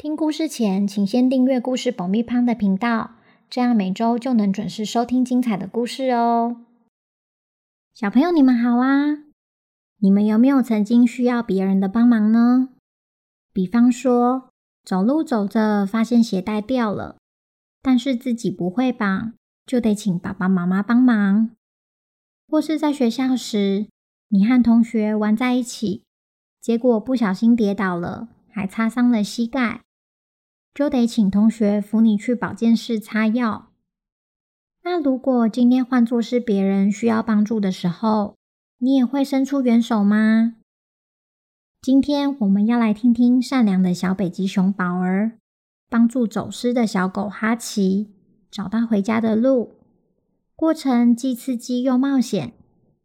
听故事前，请先订阅故事爆米花的频道，这样每周就能准时收听精彩的故事哦。小朋友，你们好啊！你们有没有曾经需要别人的帮忙呢？比方说，走路走着发现鞋带掉了，但是自己不会绑，就得请爸爸妈妈帮忙；或是在学校时，你和同学玩在一起，结果不小心跌倒了，还擦伤了膝盖，就得请同学扶你去保健室擦药。那如果今天换作是别人需要帮助的时候，你也会伸出援手吗？今天我们要来听听善良的小北极熊宝儿帮助走失的小狗哈奇找到回家的路，过程既刺激又冒险，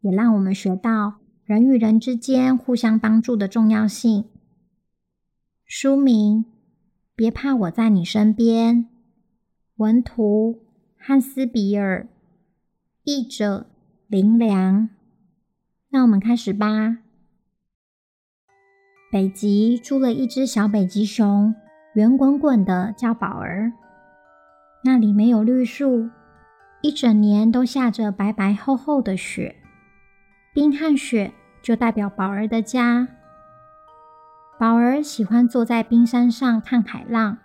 也让我们学到人与人之间互相帮助的重要性。书名：别怕，我在你身边。文图。汉斯·比尔，译者林良。那我们开始吧。北极住了一只小北极熊，圆滚滚的，叫宝儿。那里没有绿树，一整年都下着白白厚厚的雪。冰和雪就代表宝儿的家。宝儿喜欢坐在冰山上看海浪，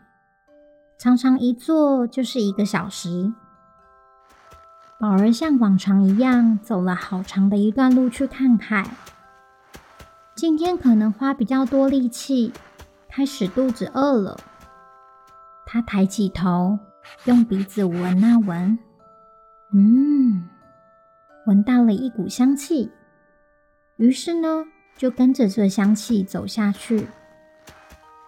常常一坐就是一个小时。宝儿像往常一样走了好长的一段路去看海。今天可能花比较多力气，开始肚子饿了。他抬起头，用鼻子闻啊闻，嗯，闻到了一股香气。于是呢，就跟着这香气走下去。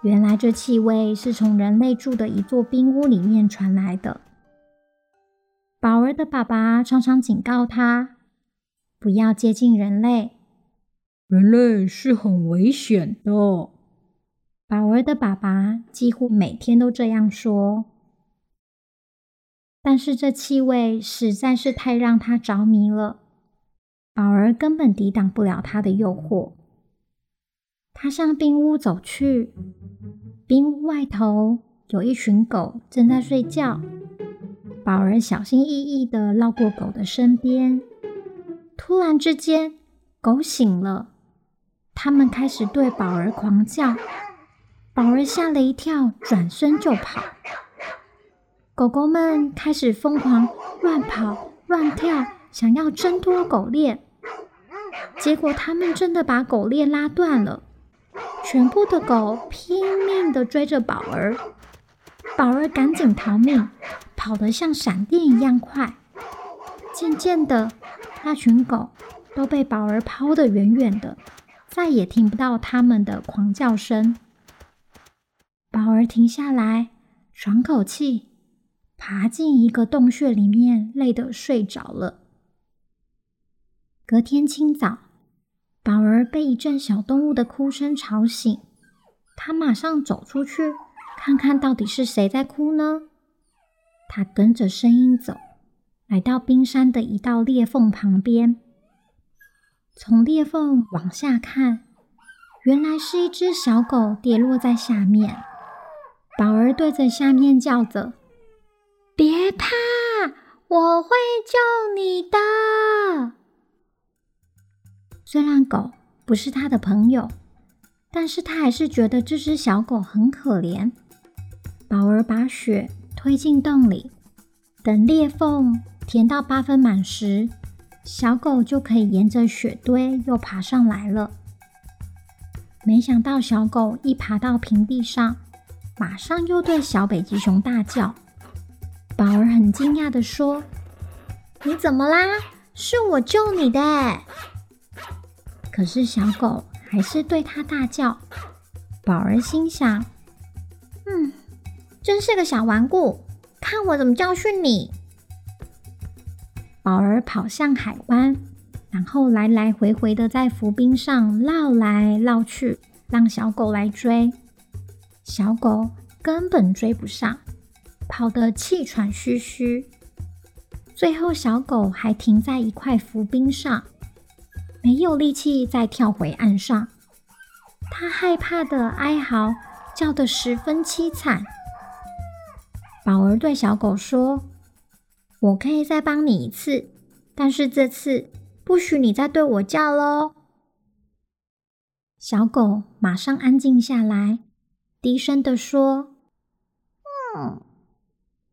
原来这气味是从人类住的一座冰屋里面传来的。宝儿的爸爸常常警告他，不要接近人类，人类是很危险的。宝儿的爸爸几乎每天都这样说，但是这气味实在是太让他着迷了，宝儿根本抵挡不了他的诱惑。他向冰屋走去，冰屋外头有一群狗正在睡觉。宝儿小心翼翼地绕过狗的身边，突然之间，狗醒了，它们开始对宝儿狂叫。宝儿吓了一跳，转身就跑。狗狗们开始疯狂乱跑乱跳，想要挣脱狗链，结果他们真的把狗链拉断了。全部的狗拼命地追着宝儿，宝儿赶紧逃命。跑得像闪电一样快，渐渐的，那群狗都被宝儿抛得远远的，再也听不到它们的狂叫声。宝儿停下来，喘口气，爬进一个洞穴里面，累得睡着了。隔天清早，宝儿被一阵小动物的哭声吵醒，他马上走出去，看看到底是谁在哭呢？他跟着声音走，来到冰山的一道裂缝旁边。从裂缝往下看，原来是一只小狗跌落在下面。宝儿对着下面叫着：“别怕，我会救你的。”虽然狗不是他的朋友，但是他还是觉得这只小狗很可怜。宝儿把雪。推进洞里，等裂缝填到八分满时，小狗就可以沿着雪堆又爬上来了。没想到小狗一爬到平地上，马上又对小北极熊大叫。宝儿很惊讶地说：“你怎么啦？是我救你的。”可是小狗还是对它大叫。宝儿心想：“嗯。”真是个小顽固，看我怎么教训你！宝儿跑向海湾，然后来来回回的在浮冰上绕来绕去，让小狗来追。小狗根本追不上，跑得气喘吁吁。最后，小狗还停在一块浮冰上，没有力气再跳回岸上。它害怕的哀嚎，叫得十分凄惨。宝儿对小狗说：“我可以再帮你一次，但是这次不许你再对我叫喽。”小狗马上安静下来，低声地说：“嗯，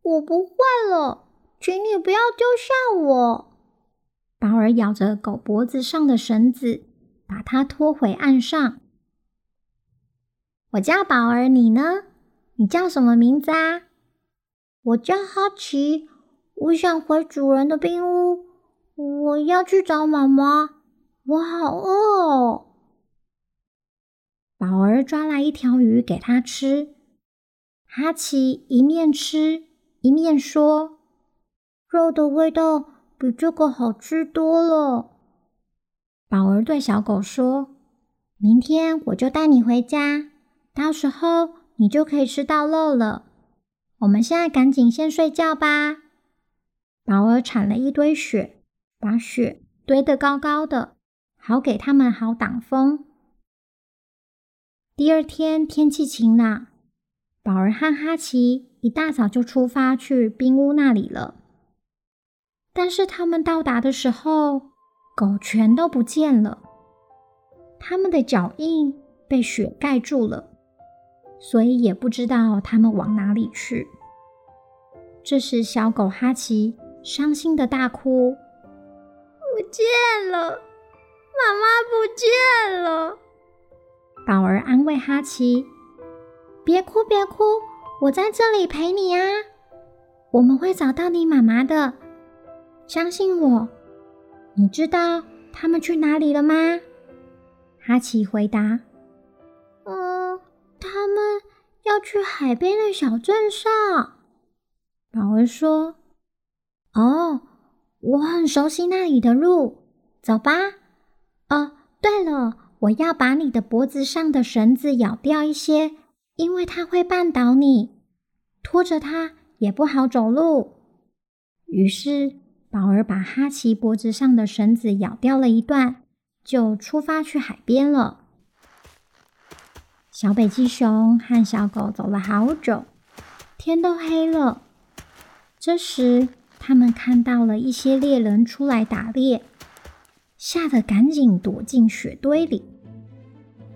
我不会了，请你不要丢下我。”宝儿咬着狗脖子上的绳子，把它拖回岸上。我叫宝儿，你呢？你叫什么名字啊？我叫哈奇，我想回主人的冰屋，我要去找妈妈，我好饿哦。宝儿抓来一条鱼给他吃，哈奇一面吃一面说：“肉的味道比这个好吃多了。”宝儿对小狗说：“明天我就带你回家，到时候你就可以吃到肉了。”我们现在赶紧先睡觉吧。宝儿铲了一堆雪，把雪堆得高高的，好给他们好挡风。第二天天气晴朗，宝儿和哈奇一大早就出发去冰屋那里了。但是他们到达的时候，狗全都不见了，他们的脚印被雪盖住了。所以也不知道他们往哪里去。这时，小狗哈奇伤心的大哭：“不见了，妈妈不见了！”宝儿安慰哈奇：“别哭，别哭，我在这里陪你啊，我们会找到你妈妈的，相信我。”你知道他们去哪里了吗？哈奇回答。嗯他们要去海边的小镇上。宝儿说：“哦，我很熟悉那里的路，走吧。哦，对了，我要把你的脖子上的绳子咬掉一些，因为它会绊倒你，拖着它也不好走路。”于是，宝儿把哈奇脖子上的绳子咬掉了一段，就出发去海边了。小北极熊和小狗走了好久，天都黑了。这时，他们看到了一些猎人出来打猎，吓得赶紧躲进雪堆里。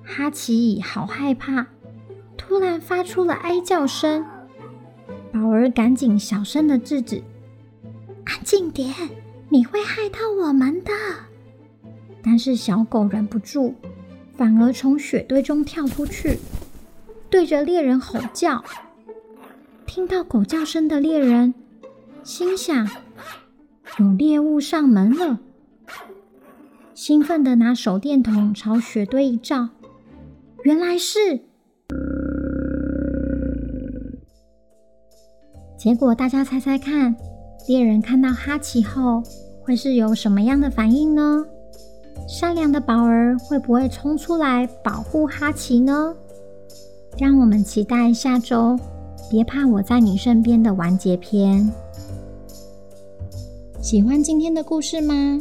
哈奇好害怕，突然发出了哀叫声。宝儿赶紧小声的制止：“近点，你会害到我们的。”但是小狗忍不住。反而从雪堆中跳出去，对着猎人吼叫。听到狗叫声的猎人心想：有猎物上门了。兴奋地拿手电筒朝雪堆一照，原来是……结果大家猜猜看，猎人看到哈奇后会是有什么样的反应呢？善良的宝儿会不会冲出来保护哈奇呢？让我们期待下周《别怕，我在你身边》的完结篇。喜欢今天的故事吗？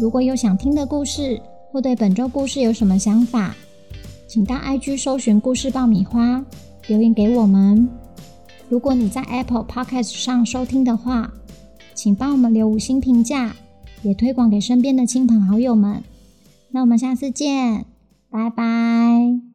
如果有想听的故事，或对本周故事有什么想法，请到 IG 搜寻“故事爆米花”留言给我们。如果你在 Apple Podcast 上收听的话，请帮我们留五星评价，也推广给身边的亲朋好友们。那我们下次见，拜拜。